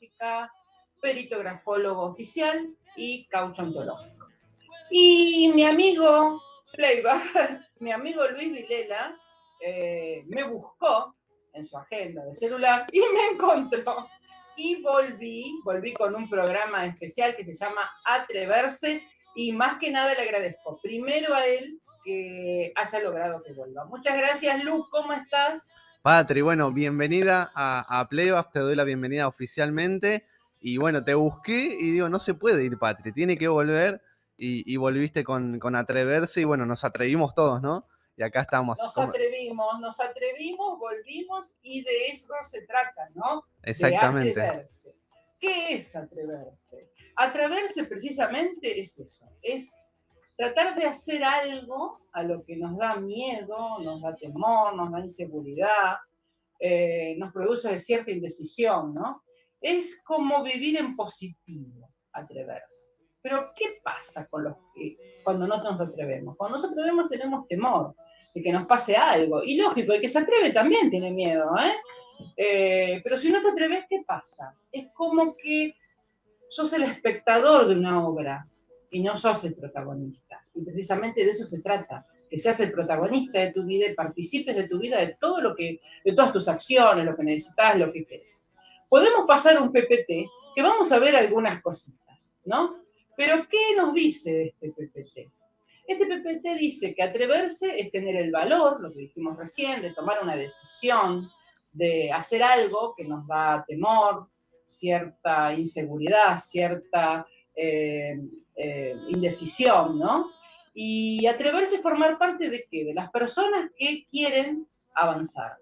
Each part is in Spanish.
práctica, perito grafólogo oficial y caucho ontológico. Y mi amigo Playback, mi amigo Luis Vilela, eh, me buscó en su agenda de celular y me encontró. Y volví, volví con un programa especial que se llama Atreverse y más que nada le agradezco primero a él que haya logrado que vuelva. Muchas gracias, Lu, ¿cómo estás? Patri, bueno, bienvenida a, a te doy la bienvenida oficialmente. Y bueno, te busqué y digo, no se puede ir, Patri, tiene que volver. Y, volviste con, con, Atreverse y bueno, nos atrevimos todos, ¿no? Y acá estamos. Nos atrevimos, nos atrevimos, volvimos y de eso se trata, ¿no? Exactamente. atreverse. ¿Qué es atreverse? Atreverse precisamente es eso, es tratar de hacer algo a lo que nos da miedo, nos da temor, nos da inseguridad, eh, nos produce cierta indecisión, ¿no? Es como vivir en positivo, atreverse. Pero ¿qué pasa cuando no nos atrevemos? Cuando nos atrevemos tenemos temor de que nos pase algo. Y lógico, el que se atreve también tiene miedo, ¿eh? eh pero si no te atreves, ¿qué pasa? Es como que sos el espectador de una obra y no sos el protagonista. Y precisamente de eso se trata, que seas el protagonista de tu vida y participes de tu vida, de todo lo que, de todas tus acciones, lo que necesitas, lo que querés. Podemos pasar un PPT que vamos a ver algunas cositas, ¿no? Pero ¿qué nos dice este PPT? Este PPT dice que atreverse es tener el valor, lo que dijimos recién, de tomar una decisión, de hacer algo que nos da temor, cierta inseguridad, cierta eh, eh, indecisión, ¿no? Y atreverse a formar parte de qué? De las personas que quieren avanzar.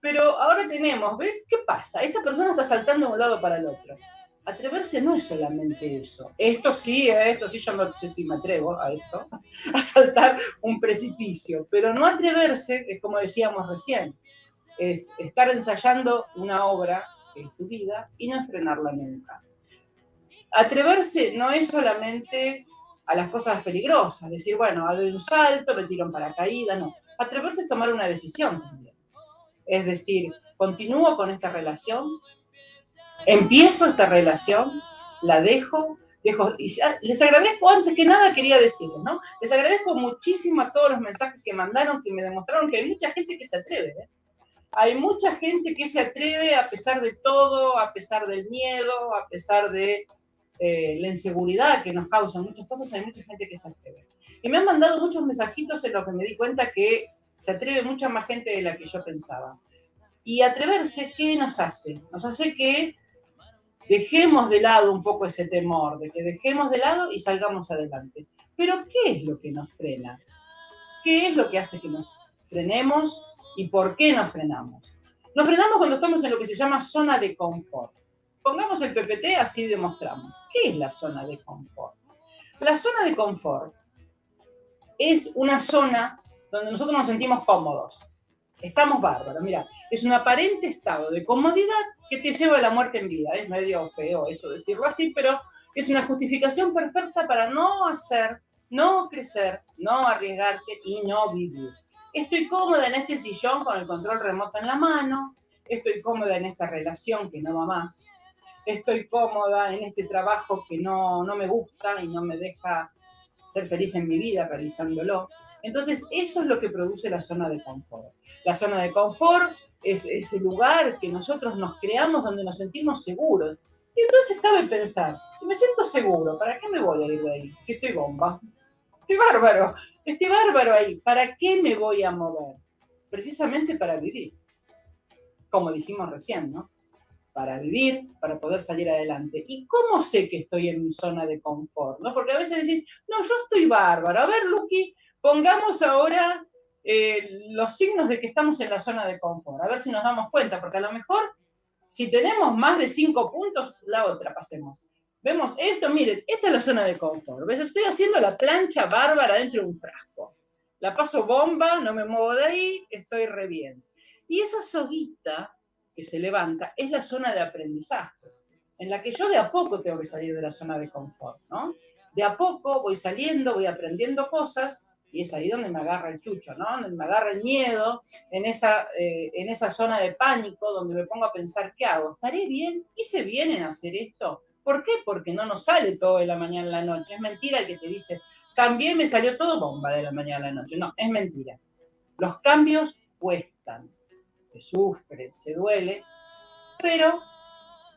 Pero ahora tenemos, ¿ves? ¿Qué pasa? Esta persona está saltando de un lado para el otro. Atreverse no es solamente eso. Esto sí, eh, esto sí, yo no sé si me atrevo a esto, a saltar un precipicio. Pero no atreverse, es como decíamos recién, es estar ensayando una obra es tu vida y no estrenarla nunca atreverse no es solamente a las cosas peligrosas, decir, bueno, hago un salto, me tiro en paracaídas, no. Atreverse es tomar una decisión también. Es decir, continúo con esta relación, empiezo esta relación, la dejo, dejo, y les agradezco antes que nada, quería decirles, ¿no? Les agradezco muchísimo a todos los mensajes que mandaron, que me demostraron que hay mucha gente que se atreve, ¿eh? Hay mucha gente que se atreve a pesar de todo, a pesar del miedo, a pesar de eh, la inseguridad que nos causan muchas cosas, hay mucha gente que se atreve. Y me han mandado muchos mensajitos en los que me di cuenta que se atreve mucha más gente de la que yo pensaba. Y atreverse, ¿qué nos hace? Nos hace que dejemos de lado un poco ese temor, de que dejemos de lado y salgamos adelante. Pero ¿qué es lo que nos frena? ¿Qué es lo que hace que nos frenemos y por qué nos frenamos? Nos frenamos cuando estamos en lo que se llama zona de confort. Pongamos el PPT, así demostramos. ¿Qué es la zona de confort? La zona de confort es una zona donde nosotros nos sentimos cómodos. Estamos bárbaros. Mira, es un aparente estado de comodidad que te lleva a la muerte en vida. Es medio feo esto decirlo así, pero es una justificación perfecta para no hacer, no crecer, no arriesgarte y no vivir. Estoy cómoda en este sillón con el control remoto en la mano. Estoy cómoda en esta relación que no va más estoy cómoda en este trabajo que no, me gusta y no me deja ser feliz en mi vida realizándolo. Entonces, eso es lo que produce la zona de confort. La zona de confort es ese lugar que nosotros nos creamos donde nos sentimos seguros. Y entonces cabe pensar, si me siento seguro, ¿para qué me voy a ir de ahí? Que estoy bomba. Estoy bárbaro. Estoy bárbaro ahí. ¿Para qué me voy a mover? Precisamente para vivir. Como dijimos recién, ¿no? Para vivir, para poder salir adelante. ¿Y cómo sé que estoy en mi zona de confort? ¿no? Porque a veces decís, no, yo estoy bárbaro. A ver, Luqui, pongamos ahora eh, los signos de que estamos en la zona de confort, a ver si nos damos cuenta, porque a lo mejor si tenemos más de cinco puntos, la otra pasemos. Vemos esto, miren, esta es la zona de confort. ¿Ves? Estoy haciendo la plancha bárbara dentro de un frasco. La paso bomba, no me muevo de ahí, estoy re bien. Y esa soguita que se levanta es la zona de aprendizaje, en la que yo de a poco tengo que salir de la zona de confort, ¿no? De a poco voy saliendo, voy aprendiendo cosas Y es ahí donde me agarra el chucho, ¿no? Donde me agarra el miedo, en esa, eh, en esa zona de pánico, donde me pongo a pensar, ¿qué hago? ¿Estaré bien? ¿Hice bien en hacer esto? ¿Por qué? Porque no nos sale todo de la mañana a la noche. Es mentira el que te dice, cambié, me salió todo bomba de la mañana a la noche. No, es mentira. Los cambios cuestan, se sufre, se duele, pero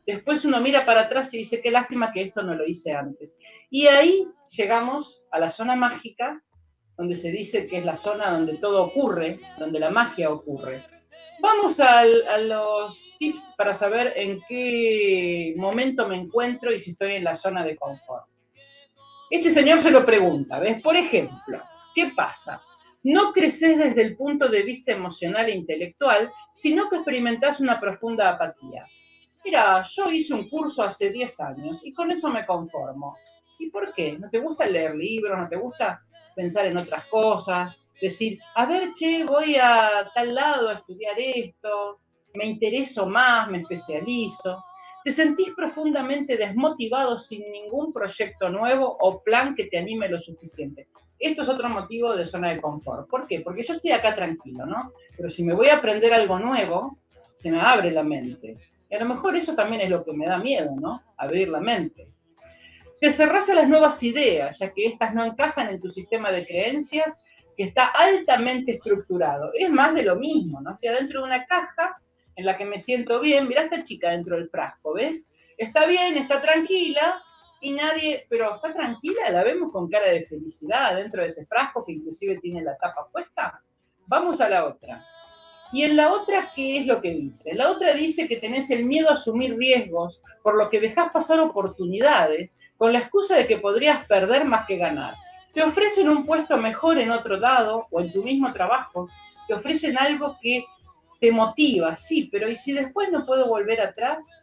después uno mira para atrás y dice, qué lástima que esto no lo hice antes. Y ahí llegamos a la zona mágica, donde se dice que es la zona donde todo ocurre, donde la magia ocurre. Vamos a los tips para saber en qué momento me encuentro y si estoy en la zona de confort. Este señor se lo pregunta, ¿ves? Por ejemplo, ¿qué pasa? No creces desde el punto de vista emocional e intelectual, sino que experimentás una profunda apatía. Mira, yo hice un curso hace 10 años y con eso me conformo. ¿Y por qué? ¿No te gusta leer libros? ¿No te gusta pensar en otras cosas? Decir, a ver, che, voy a tal lado a estudiar esto, me intereso más, me especializo. Te sentís profundamente desmotivado sin ningún proyecto nuevo o plan que te anime lo suficiente. Esto es otro motivo de zona de confort. ¿Por qué? Porque yo estoy acá tranquilo, ¿no? Pero si me voy a aprender algo nuevo, se me abre la mente. Y a lo mejor eso también es lo que me da miedo, ¿no? Abrir la mente. Te cerrás a las nuevas ideas, ya que estas no encajan en tu sistema de creencias que está altamente estructurado. Es más de lo mismo, ¿no? Estoy adentro de una caja en la que me siento bien. Mirá esta chica dentro del frasco, ¿ves? Está bien, está tranquila, y nadie, pero está tranquila, la vemos con cara de felicidad dentro de ese frasco que inclusive tiene la tapa puesta. Vamos a la otra. Y en la otra, ¿qué es lo que dice? La otra dice que tenés el miedo a asumir riesgos, por lo que dejás pasar oportunidades con la excusa de que podrías perder más que ganar. Te ofrecen un puesto mejor en otro lado o en tu mismo trabajo. Te ofrecen algo que te motiva, sí, pero ¿y si después no puedo volver atrás?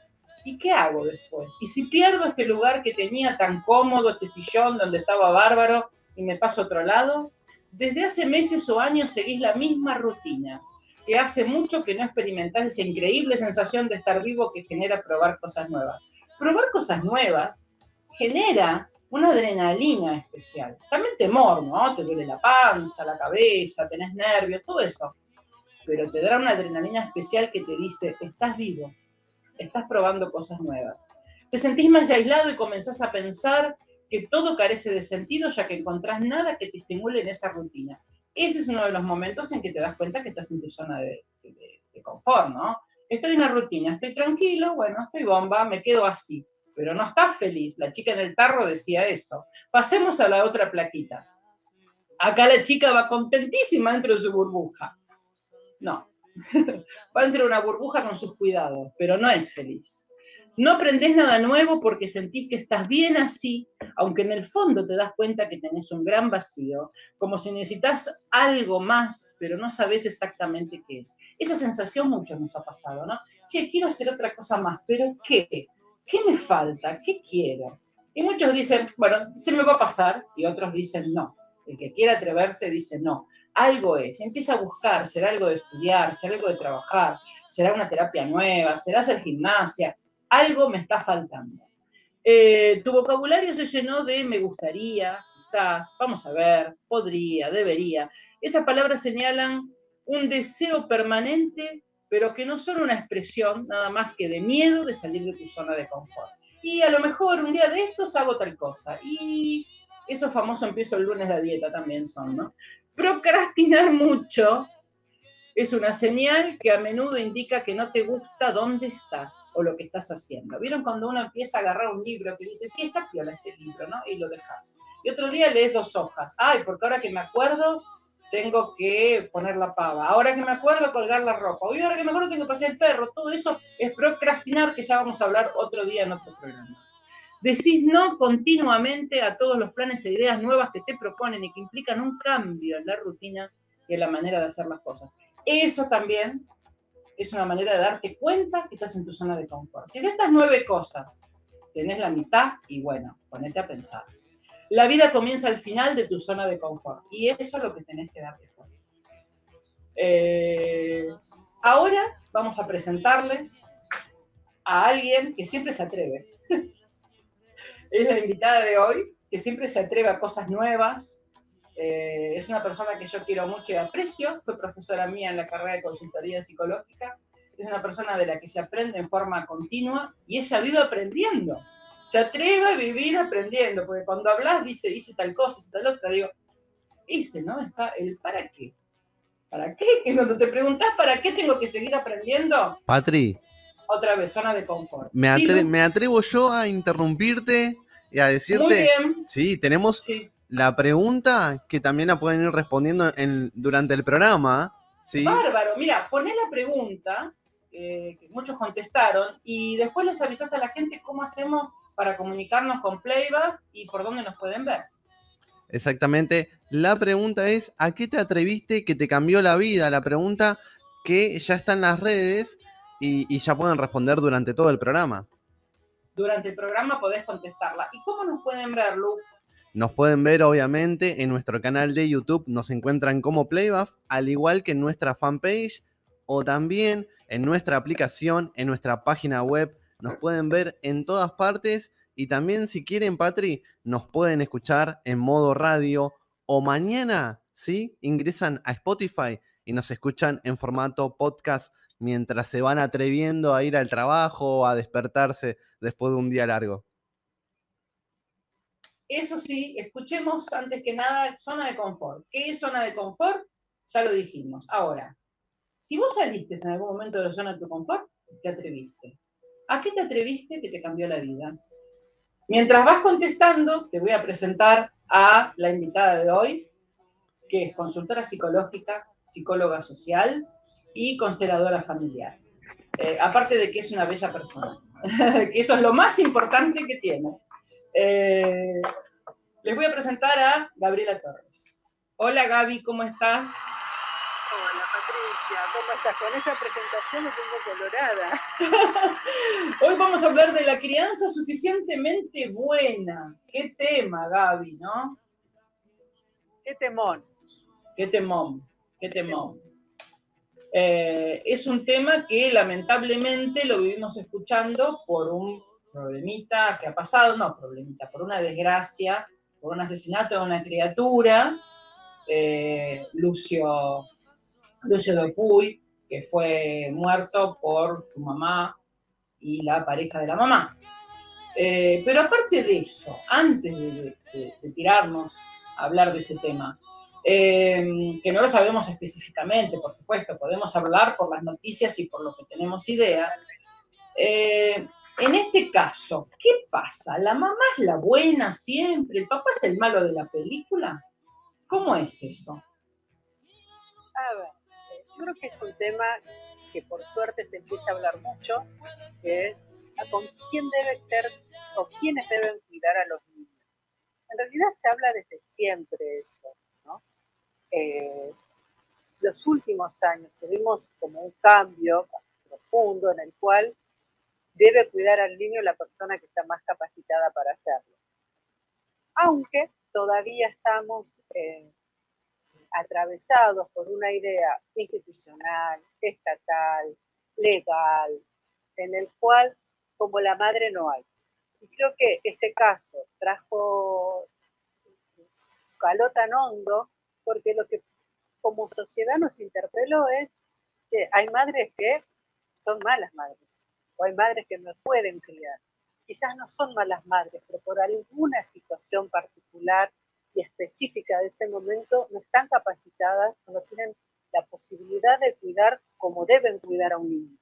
¿Y qué hago después? ¿Y si pierdo este lugar que tenía tan cómodo, este sillón donde estaba bárbaro y me paso a otro lado? Desde hace meses o años seguís la misma rutina, que hace mucho que no experimentás esa increíble sensación de estar vivo que genera probar cosas nuevas. Probar cosas nuevas genera una adrenalina especial. También temor, ¿no? Te duele la panza, la cabeza, tenés nervios, todo eso. Pero te da una adrenalina especial que te dice, estás vivo, estás probando cosas nuevas. Te sentís más aislado y comenzás a pensar que todo carece de sentido ya que encontrás nada que te estimule en esa rutina. Ese es uno de los momentos en que te das cuenta que estás en tu zona de, confort, ¿no? Estoy en una rutina, estoy tranquilo, bueno, estoy bomba, me quedo así, pero no estás feliz. La chica en el tarro decía eso. Pasemos a la otra plaquita. Acá la chica va contentísima dentro de su burbuja. No, Va entre una burbuja con sus cuidados, pero no es feliz. No aprendes nada nuevo porque sentís que estás bien así, aunque en el fondo te das cuenta que tenés un gran vacío, como si necesitas algo más, pero no sabes exactamente qué es. Esa sensación mucho nos ha pasado, ¿no? Che, quiero hacer otra cosa más, pero ¿qué? ¿Qué me falta? ¿Qué quiero? Y muchos dicen, bueno, se me va a pasar, y otros dicen no. El que quiera atreverse dice no algo es, empieza a buscar, será algo de estudiar, será algo de trabajar, será una terapia nueva, será hacer gimnasia, algo me está faltando. Eh, tu vocabulario se llenó de me gustaría, quizás, vamos a ver, podría, debería. Esas palabras señalan un deseo permanente, pero que no son una expresión nada más que de miedo de salir de tu zona de confort. Y a lo mejor un día de estos hago tal cosa. Y eso famoso empiezo el lunes la dieta también son, ¿no? Procrastinar mucho es una señal que a menudo indica que no te gusta dónde estás o lo que estás haciendo. ¿Vieron cuando uno empieza a agarrar un libro que dice, sí, está piola este libro, ¿no? Y lo dejas. Y otro día lees dos hojas. Ay, porque ahora que me acuerdo, tengo que poner la pava. Ahora que me acuerdo, colgar la ropa. Hoy ahora que me acuerdo, tengo que pasear el perro. Todo eso es procrastinar, que ya vamos a hablar otro día en otro programa. Decís no continuamente a todos los planes e ideas nuevas que te proponen y que implican un cambio en la rutina y en la manera de hacer las cosas. Eso también es una manera de darte cuenta que estás en tu zona de confort. Si de estas nueve cosas tenés la mitad, y bueno, ponete a pensar. La vida comienza al final de tu zona de confort y eso es lo que tenés que darte cuenta. Eh, ahora vamos a presentarles a alguien que siempre se atreve. Es la invitada de hoy, que siempre se atreve a cosas nuevas, Eh, es una persona que yo quiero mucho y aprecio, fue profesora mía en la carrera de consultoría psicológica, es una persona de la que se aprende en forma continua y ella vive aprendiendo. Se atreve a vivir aprendiendo, porque cuando hablas dice, tal cosa, hice tal otra, digo, hice, ¿no? Está el para qué. ¿Para qué? Que cuando te preguntas para qué tengo que seguir aprendiendo. Patri. Otra vez, zona de confort. Me, atrevo yo a interrumpirte y a decirte. Muy bien. Sí, tenemos la pregunta que también la pueden ir respondiendo en, durante el programa. ¿sí? Bárbaro, mira, poné la pregunta, eh, que muchos contestaron, y después les avisas a la gente cómo hacemos para comunicarnos con Playback y por dónde nos pueden ver. Exactamente. La pregunta es, ¿a qué te atreviste que te cambió la vida? La pregunta que ya está en las redes y, y ya pueden responder durante todo el programa. Durante el programa podés contestarla. ¿Y cómo nos pueden ver, Lu? Nos pueden ver obviamente en nuestro canal de YouTube, nos encuentran como Playbuff, al igual que en nuestra fanpage o también en nuestra aplicación, en nuestra página web. Nos pueden ver en todas partes y también si quieren, Patri, nos pueden escuchar en modo radio o mañana, ¿sí? Ingresan a Spotify y nos escuchan en formato podcast mientras se van atreviendo a ir al trabajo o a despertarse después de un día largo. Eso sí, escuchemos antes que nada zona de confort. ¿Qué es zona de confort? Ya lo dijimos. Ahora, si vos saliste en algún momento de la zona de tu confort, te atreviste. ¿A qué te atreviste que te cambió la vida? Mientras vas contestando, te voy a presentar a la invitada de hoy, que es consultora psicológica, psicóloga social y consteladora familiar. Eh, aparte de que es una bella persona, que eso es lo más importante que tiene. Eh, les voy a presentar a Gabriela Torres. Hola Gaby, ¿cómo estás? Hola Patricia, ¿cómo estás? Con esa presentación me tengo colorada. Hoy vamos a hablar de la crianza suficientemente buena. Qué tema, Gaby, ¿no? Qué temón. Qué temón, qué temón. Eh, es un tema que lamentablemente lo vivimos escuchando por un problemita que ha pasado, no problemita, por una desgracia, por un asesinato de una criatura, eh, Lucio, Lucio Dupuy, que fue muerto por su mamá y la pareja de la mamá. Eh, pero aparte de eso, antes de, tirarnos a hablar de ese tema, eh, que no lo sabemos específicamente, por supuesto, podemos hablar por las noticias y por lo que tenemos idea, en este caso, ¿qué pasa? ¿La mamá es la buena siempre? ¿El papá es el malo de la película? ¿Cómo es eso? A ver, yo creo que es un tema que por suerte se empieza a hablar mucho, que es con quién debe ser o quiénes deben cuidar a los niños. En realidad se habla desde siempre eso. Eh, los últimos años tuvimos como un cambio profundo en el cual debe cuidar al niño la persona que está más capacitada para hacerlo. Aunque todavía estamos eh, atravesados por una idea institucional, estatal, legal, en el cual como la madre no hay. Y creo que este caso trajo calor tan hondo porque lo que como sociedad nos interpeló es que hay madres que son malas madres o hay madres que no pueden criar. Quizás no son malas madres, pero por alguna situación particular y específica de ese momento no están capacitadas no tienen la posibilidad de cuidar como deben cuidar a un niño.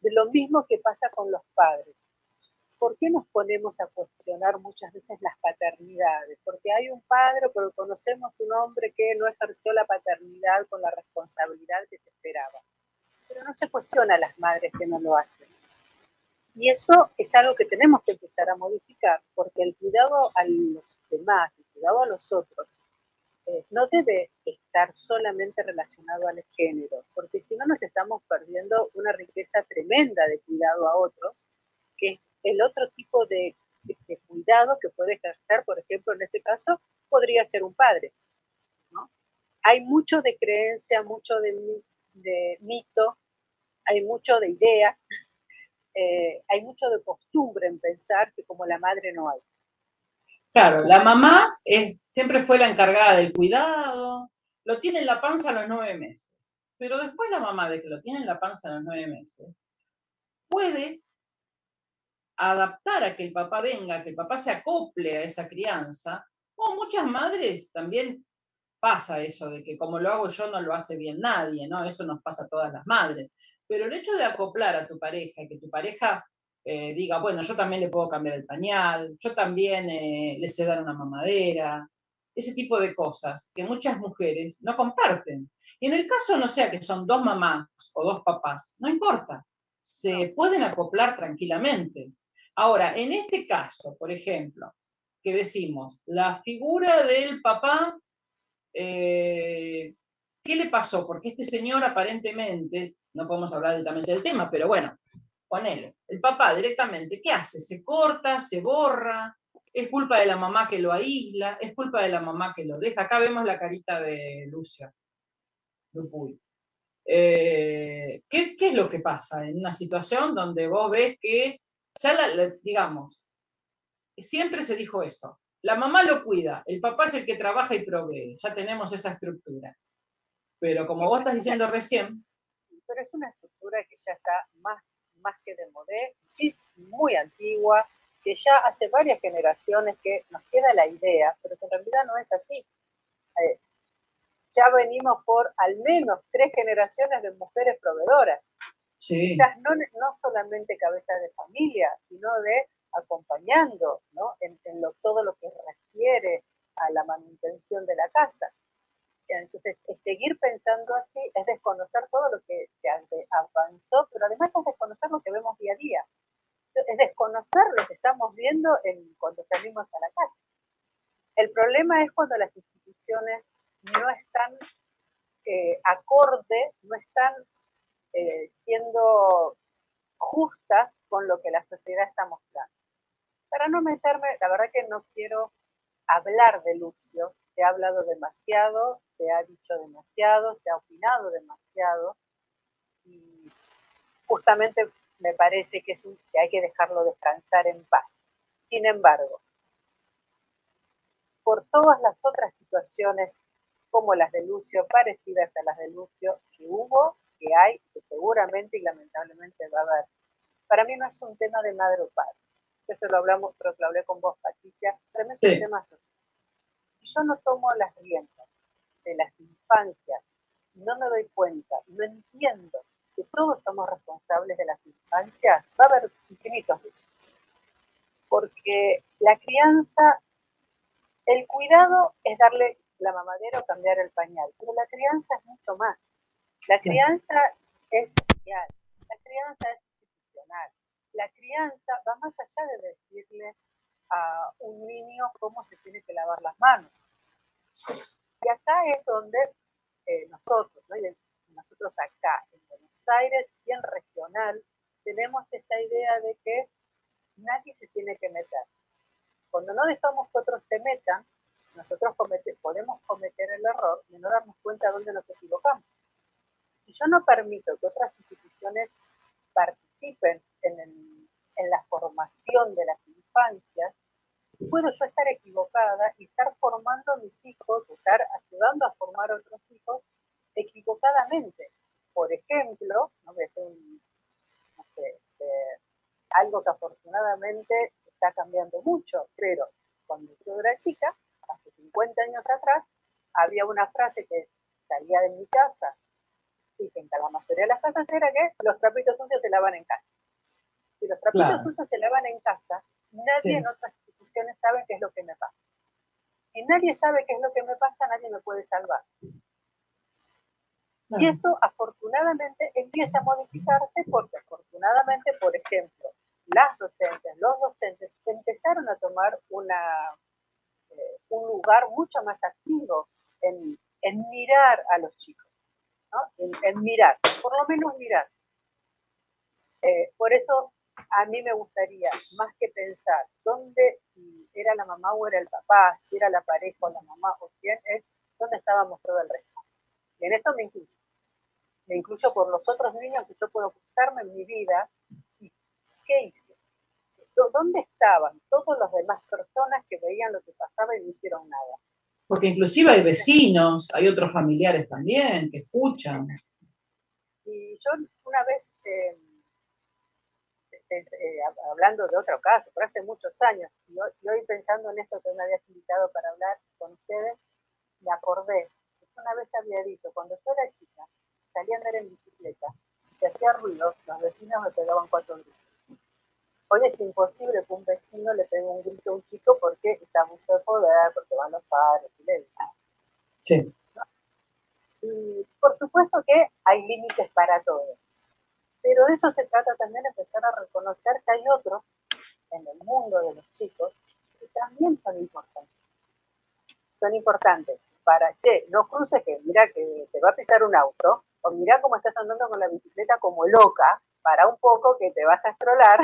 De lo mismo que pasa con los padres. ¿Por qué nos ponemos a cuestionar muchas veces las paternidades? Porque hay un padre, pero conocemos un hombre que no ejerció la paternidad con la responsabilidad que se esperaba pero no se cuestiona a las madres que no lo hacen. Y eso es algo que tenemos que empezar a modificar, porque el cuidado a los demás, el cuidado a los otros, eh, no debe estar solamente relacionado al género, porque si no nos estamos perdiendo una riqueza tremenda de cuidado a otros, que es el otro tipo de, cuidado que puede ejercer, por ejemplo, en este caso, podría ser un padre. Hay mucho de creencia, mucho de, de mito, hay mucho de idea, eh, hay mucho de costumbre en pensar que como la madre no hay. Claro, la mamá siempre fue la encargada del cuidado, lo tiene en la panza a los nueve meses, pero después la mamá de que lo tiene en la panza a los nueve meses puede adaptar a que el papá venga, que el papá se acople a esa crianza, o muchas madres también pasa eso de que como lo hago yo no lo hace bien nadie, ¿no? Eso nos pasa a todas las madres. Pero el hecho de acoplar a tu pareja, que tu pareja eh, diga, bueno, yo también le puedo cambiar el pañal, yo también eh, le sé dar una mamadera, ese tipo de cosas que muchas mujeres no comparten. Y en el caso no sea que son dos mamás o dos papás, no importa, se pueden acoplar tranquilamente. Ahora, en este caso, por ejemplo, que decimos, la figura del papá, eh, ¿qué le pasó? Porque este señor aparentemente, no podemos hablar directamente del tema, pero bueno, él, El papá directamente, ¿qué hace? Se corta, se borra, es culpa de la mamá que lo aísla, es culpa de la mamá que lo deja. Acá vemos la carita de Lucia Dupuy. Eh, ¿qué, es lo que pasa en una situación donde vos ves que, ya digamos, siempre se dijo eso, la mamá lo cuida, el papá es el que trabaja y provee, ya tenemos esa estructura. Pero como vos estás diciendo recién... Pero es una estructura que ya está más más que de modé, es muy antigua, que ya hace varias generaciones que nos queda la idea, pero que en realidad no es así. Eh, ya venimos por al menos tres generaciones de mujeres proveedoras. Sí. no, no solamente cabeza de familia, sino de acompañando ¿no? en, lo, todo lo que refiere a la manutención de la casa. Entonces, seguir pensando así es desconocer todo lo que se avanzó, pero además es desconocer lo que vemos día a día. Es desconocer lo que estamos viendo en, cuando salimos a la calle. El problema es cuando las instituciones no están eh, acorde, no están eh, siendo justas con lo que la sociedad está mostrando. Para no meterme, la verdad que no quiero hablar de Lucio, se ha hablado demasiado, se ha dicho demasiado, se ha opinado demasiado y justamente me parece que, es que hay que dejarlo descansar en paz. Sin embargo, por todas las otras situaciones como las de Lucio, parecidas a las de Lucio, que hubo, que hay, que seguramente y lamentablemente va a haber. Para mí no es un tema de madre o padre. Eso lo hablamos, pero lo hablé con vos, Patricia. Para mí es un tema social yo no tomo las riendas de las infancias, no me doy cuenta, no entiendo que todos somos responsables de las infancias, va a haber infinitos luchos. Porque la crianza, el cuidado es darle la mamadera o cambiar el pañal, pero la crianza es mucho más. La crianza es social, la crianza es institucional, la crianza va más allá de decirle a un niño cómo se tiene que lavar las manos. Y acá es donde eh, nosotros, nosotros acá en Buenos Aires y en regional, tenemos esta idea de que nadie se tiene que meter. Cuando no dejamos que otros se metan, nosotros podemos cometer el error de no darnos cuenta de dónde nos equivocamos. Si yo no permito que otras instituciones participen en, la formación de las infancias, puedo yo estar equivocada y estar formando a mis hijos, estar ayudando a formar a otros hijos equivocadamente. Por ejemplo, no sé, este, algo que afortunadamente está cambiando mucho, pero cuando yo era chica, hace 50 años atrás, había una frase que salía de mi casa y que en la mayoría de las casas era que los trapitos sucios se lavan en casa. Si los trapitos sucios se lavan en casa, nadie en otras instituciones sabe qué es lo que me pasa. Y nadie sabe qué es lo que me pasa, nadie me puede salvar. Y eso afortunadamente empieza a modificarse porque afortunadamente, por ejemplo, las docentes, los docentes empezaron a tomar una, eh, un lugar mucho más activo en, en mirar a los chicos, en, mirar, por lo menos mirar. Eh, por eso a mí me gustaría, más que pensar dónde si era la mamá o era el papá, si era la pareja o la mamá o quién, es dónde estábamos todo el resto. Y en esto me incluyo. Me incluyo por los otros niños que yo puedo cruzarme en mi vida. ¿Y qué hice? ¿dónde estaban todos los demás personas que veían lo que pasaba y no hicieron nada? Porque inclusive hay vecinos, hay otros familiares también que escuchan. Y yo una vez, eh, eh, hablando de otro caso, pero hace muchos años, y hoy, pensando en esto que me habías invitado para hablar con ustedes, me acordé una vez había dicho, cuando yo era chica, salía a andar en bicicleta, y hacía ruido, los vecinos me pegaban cuatro gritos. Hoy es imposible que un vecino le pegue un grito a un chico porque está mucho de poder, porque van los padres y le Sí. Y por supuesto que hay límites para todo. Pero de eso se trata también de empezar a reconocer que hay otros en el mundo de los chicos que también son importantes. Son importantes para, che, no cruces que mira que te va a pisar un auto, o mira cómo estás andando con la bicicleta como loca, para un poco que te vas a estrolar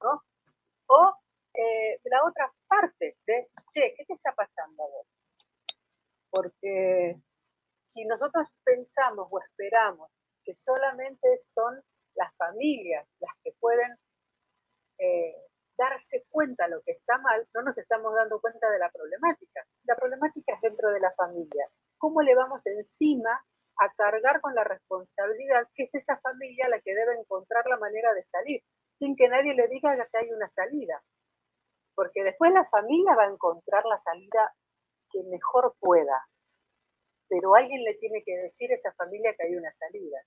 O eh, la otra parte de, che, ¿qué está pasando a vos? Porque si nosotros pensamos o esperamos que solamente son las familias las que pueden eh, darse cuenta de lo que está mal, no nos estamos dando cuenta de la problemática. La problemática es dentro de la familia. ¿Cómo le vamos encima a cargar con la responsabilidad que es esa familia la que debe encontrar la manera de salir? Sin que nadie le diga que hay una salida. Porque después la familia va a encontrar la salida que mejor pueda. Pero alguien le tiene que decir a esa familia que hay una salida.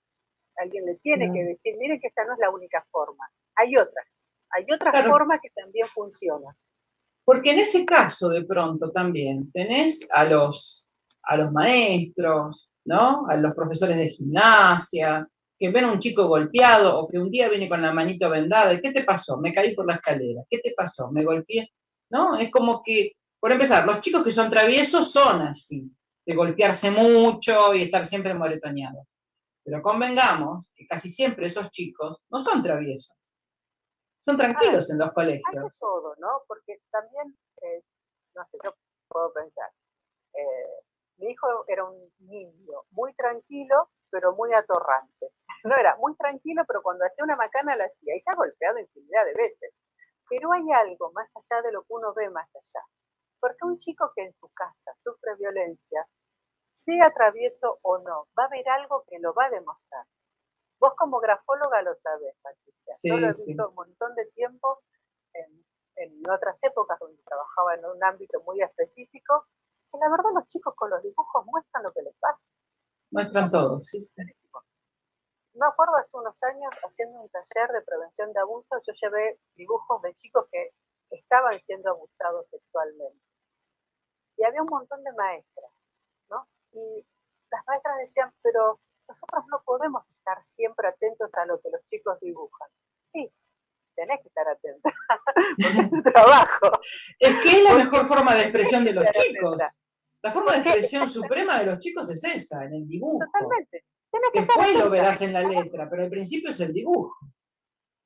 Alguien le tiene que decir, miren que esta no es la única forma. Hay otras. Hay otras formas que también funcionan. Porque en ese caso, de pronto, también tenés a los, a los maestros, ¿no? A los profesores de gimnasia, que ven a un chico golpeado o que un día viene con la manito vendada, ¿qué te pasó? Me caí por la escalera, ¿qué te pasó? Me golpeé, ¿no? Es como que, por empezar, los chicos que son traviesos son así, de golpearse mucho y estar siempre moretoneados. Pero convengamos que casi siempre esos chicos no son traviesos, son tranquilos en los colegios. Hay todo, ¿no? Porque también, eh, no sé, yo puedo pensar, eh, mi hijo era un niño muy tranquilo, pero muy atorrante. No era muy tranquilo, pero cuando hacía una macana la hacía y se ha golpeado infinidad de veces. Pero hay algo más allá de lo que uno ve más allá. Porque un chico que en su casa sufre violencia, sea travieso o no, va a haber algo que lo va a demostrar. Vos como grafóloga lo sabés, Patricia. Yo lo he visto un montón de tiempo en, en otras épocas donde trabajaba en un ámbito muy específico. Y la verdad los chicos con los dibujos muestran lo que les pasa. Muestran todo, sí me acuerdo hace unos años haciendo un taller de prevención de abuso, yo llevé dibujos de chicos que estaban siendo abusados sexualmente. Y había un montón de maestras, ¿no? Y las maestras decían, pero nosotros no podemos estar siempre atentos a lo que los chicos dibujan. Sí, tenés que estar atenta, porque es tu trabajo. Es que es la mejor forma de expresión de los chicos. La forma de expresión suprema de los chicos es esa, en el dibujo. Totalmente. Después lo verás en la letra, pero al principio es el dibujo.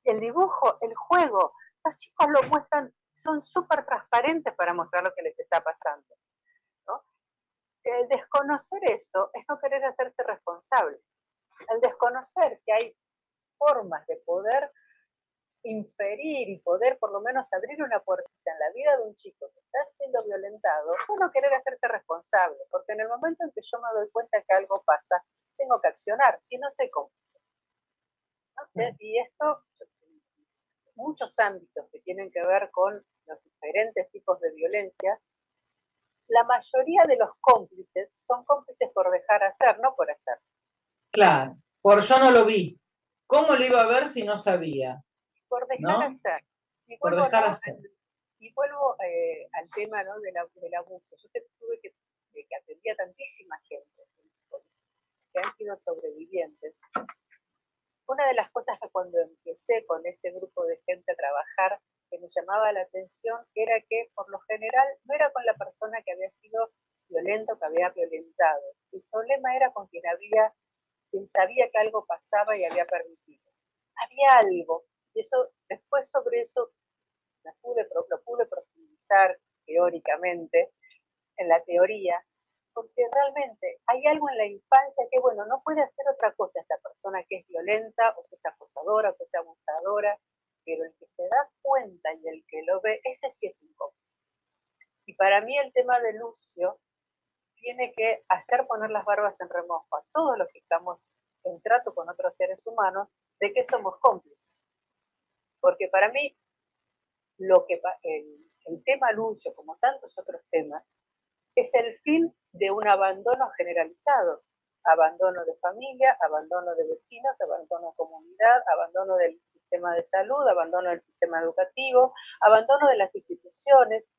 El dibujo, el juego. Los chicos lo muestran, son súper transparentes para mostrar lo que les está pasando. El desconocer eso es no querer hacerse responsable. El desconocer que hay formas de poder inferir y poder por lo menos abrir una puertita en la vida de un chico que está siendo violentado, es no querer hacerse responsable, porque en el momento en que yo me doy cuenta que algo pasa, tengo que accionar, si no sé cómo Y esto, muchos ámbitos que tienen que ver con los diferentes tipos de violencias, la mayoría de los cómplices son cómplices por dejar hacer, no por hacer. Claro, por yo no lo vi. ¿Cómo lo iba a ver si no sabía? Por dejar hacer. Y por dejar hacer. Y vuelvo eh, al tema ¿no? del, abuso. Yo tuve que, que atendía a tantísima gente que han sido sobrevivientes. Una de las cosas que cuando empecé con ese grupo de gente a trabajar que me llamaba la atención era que por lo general no era con la persona que había sido violento, que había violentado. El problema era con quien había, quien sabía que algo pasaba y había permitido. Había algo y eso, después sobre eso lo pude, profundizar teóricamente, en la teoría, porque realmente hay algo en la infancia que, bueno, no puede hacer otra cosa esta persona que es violenta o que es acosadora o que es abusadora, pero el que se da cuenta y el que lo ve, ese sí es un cómplice. Y para mí el tema de Lucio tiene que hacer poner las barbas en remojo a todos los que estamos en trato con otros seres humanos de que somos cómplices. Porque para mí lo que el, el tema Lucio, como tantos otros temas, es el fin de un abandono generalizado. Abandono de familia, abandono de vecinos, abandono de comunidad, abandono del sistema de salud, abandono del sistema educativo, abandono de las instituciones,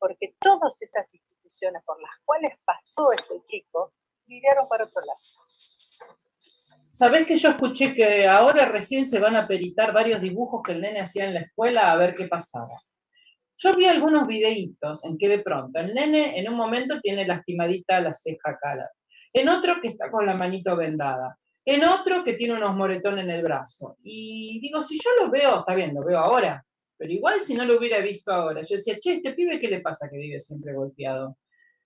porque todas esas instituciones por las cuales pasó este chico viraron para otro lado. ¿Sabés que yo escuché que ahora recién se van a peritar varios dibujos que el nene hacía en la escuela a ver qué pasaba? Yo vi algunos videitos en que de pronto el nene en un momento tiene lastimadita la ceja acá, en otro que está con la manito vendada, en otro que tiene unos moretones en el brazo. Y digo, si yo lo veo, está bien, lo veo ahora, pero igual si no lo hubiera visto ahora, yo decía, che, este pibe, ¿qué le pasa que vive siempre golpeado?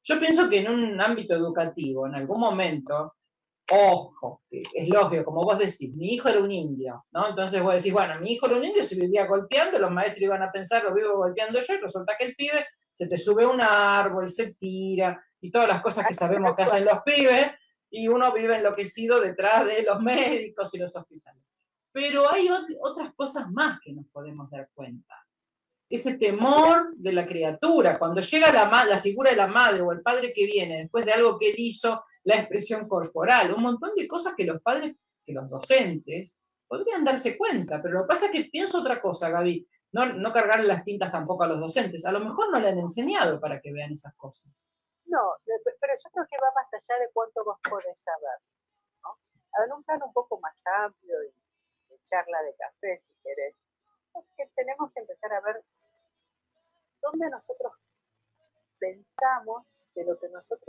Yo pienso que en un ámbito educativo, en algún momento, ojo, que es lógico, como vos decís, mi hijo era un indio, ¿no? Entonces vos decís, bueno, mi hijo era un indio, se vivía golpeando, los maestros iban a pensar, lo vivo golpeando yo, y resulta que el pibe se te sube un árbol, se tira, y todas las cosas que sabemos que hacen los pibes, y uno vive enloquecido detrás de los médicos y los hospitales. Pero hay otras cosas más que nos podemos dar cuenta. Ese temor de la criatura, cuando llega la figura de la madre o el padre que viene después de algo que él hizo, la expresión corporal, un montón de cosas que los padres, que los docentes, podrían darse cuenta. Pero lo que pasa es que pienso otra cosa, Gaby, no, no cargarle las tintas tampoco a los docentes. A lo mejor no le han enseñado para que vean esas cosas. No, pero yo creo que va más allá de cuánto vos podés saber. ¿no? En un plano un poco más amplio y charla de café, si querés, es que tenemos que empezar a ver dónde nosotros pensamos que lo que nosotros